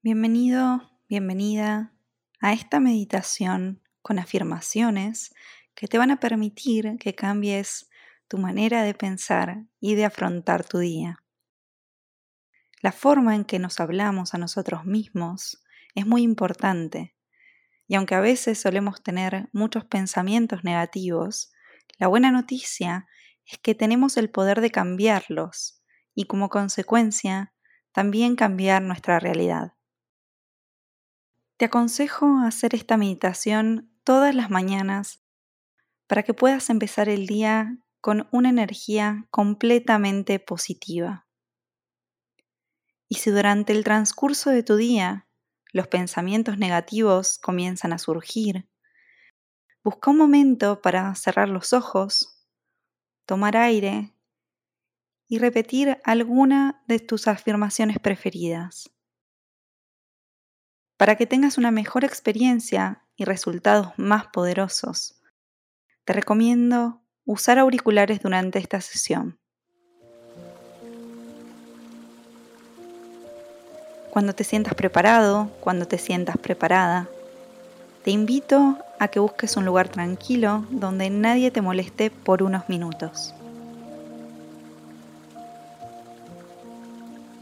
Bienvenido, bienvenida a esta meditación con afirmaciones que te van a permitir que cambies tu manera de pensar y de afrontar tu día. La forma en que nos hablamos a nosotros mismos es muy importante y aunque a veces solemos tener muchos pensamientos negativos, la buena noticia es que tenemos el poder de cambiarlos y como consecuencia también cambiar nuestra realidad. Te aconsejo hacer esta meditación todas las mañanas para que puedas empezar el día con una energía completamente positiva. Y si durante el transcurso de tu día los pensamientos negativos comienzan a surgir, busca un momento para cerrar los ojos, tomar aire y repetir alguna de tus afirmaciones preferidas. Para que tengas una mejor experiencia y resultados más poderosos, te recomiendo usar auriculares durante esta sesión. Cuando te sientas preparado, cuando te sientas preparada, te invito a que busques un lugar tranquilo donde nadie te moleste por unos minutos.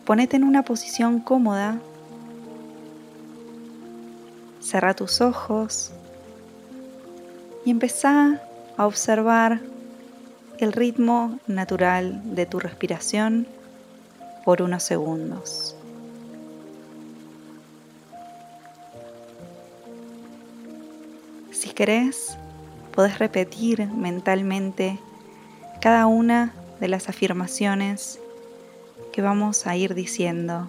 Ponete en una posición cómoda Cerra tus ojos y empezá a observar el ritmo natural de tu respiración por unos segundos. Si querés, podés repetir mentalmente cada una de las afirmaciones que vamos a ir diciendo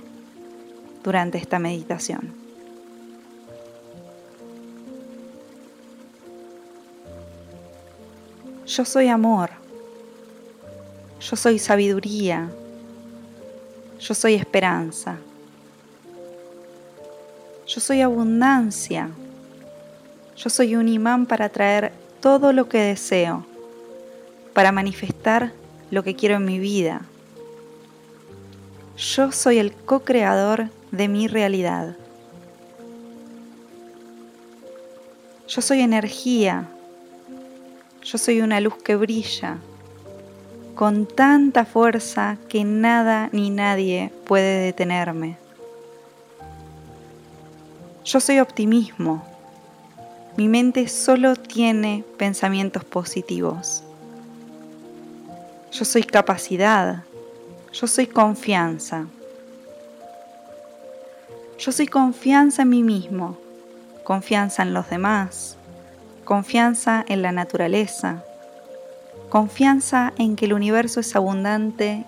durante esta meditación. Yo soy amor. Yo soy sabiduría. Yo soy esperanza. Yo soy abundancia. Yo soy un imán para traer todo lo que deseo, para manifestar lo que quiero en mi vida. Yo soy el co-creador de mi realidad. Yo soy energía, yo soy una luz que brilla con tanta fuerza que nada ni nadie puede detenerme. Yo soy optimismo. Mi mente solo tiene pensamientos positivos. Yo soy capacidad. Yo soy confianza. Yo soy confianza en mí mismo, confianza en los demás, confianza en la naturaleza, confianza en que el universo es abundante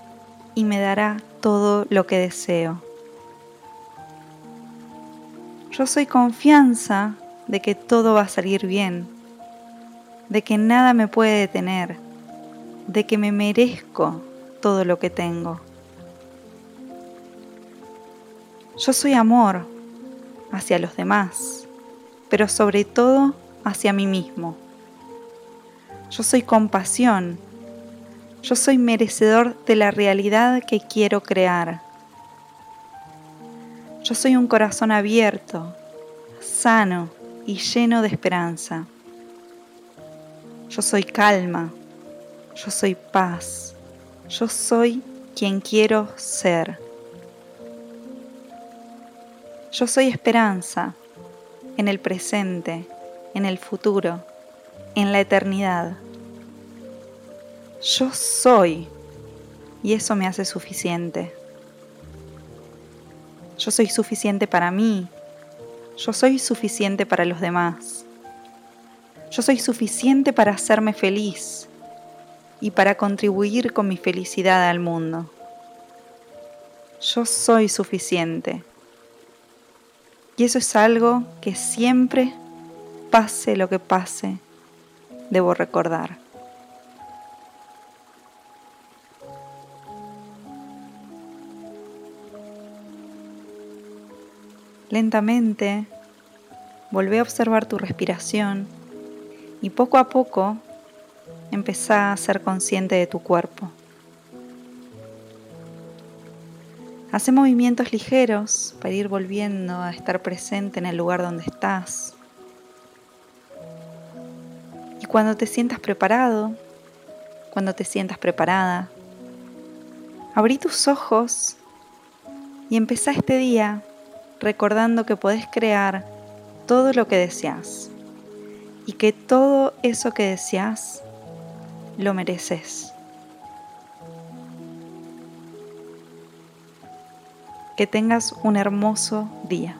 y me dará todo lo que deseo. Yo soy confianza de que todo va a salir bien, de que nada me puede detener, de que me merezco todo lo que tengo. Yo soy amor hacia los demás, pero sobre todo hacia mí mismo. Yo soy compasión. Yo soy merecedor de la realidad que quiero crear. Yo soy un corazón abierto, sano y lleno de esperanza. Yo soy calma. Yo soy paz. Yo soy quien quiero ser. Yo soy esperanza en el presente en el futuro, en la eternidad. Yo soy y eso me hace suficiente. Yo soy suficiente para mí. Yo soy suficiente para los demás. Yo soy suficiente para hacerme feliz y para contribuir con mi felicidad al mundo. Yo soy suficiente. Y eso es algo que siempre pase lo que pase, debo recordar. Lentamente, volvé a observar tu respiración y poco a poco empezá a ser consciente de tu cuerpo. Hace movimientos ligeros para ir volviendo a estar presente en el lugar donde estás. Cuando te sientas preparado, cuando te sientas preparada, abrí tus ojos y empezá este día recordando que podés crear todo lo que deseas y que todo eso que deseas lo mereces. Que tengas un hermoso día.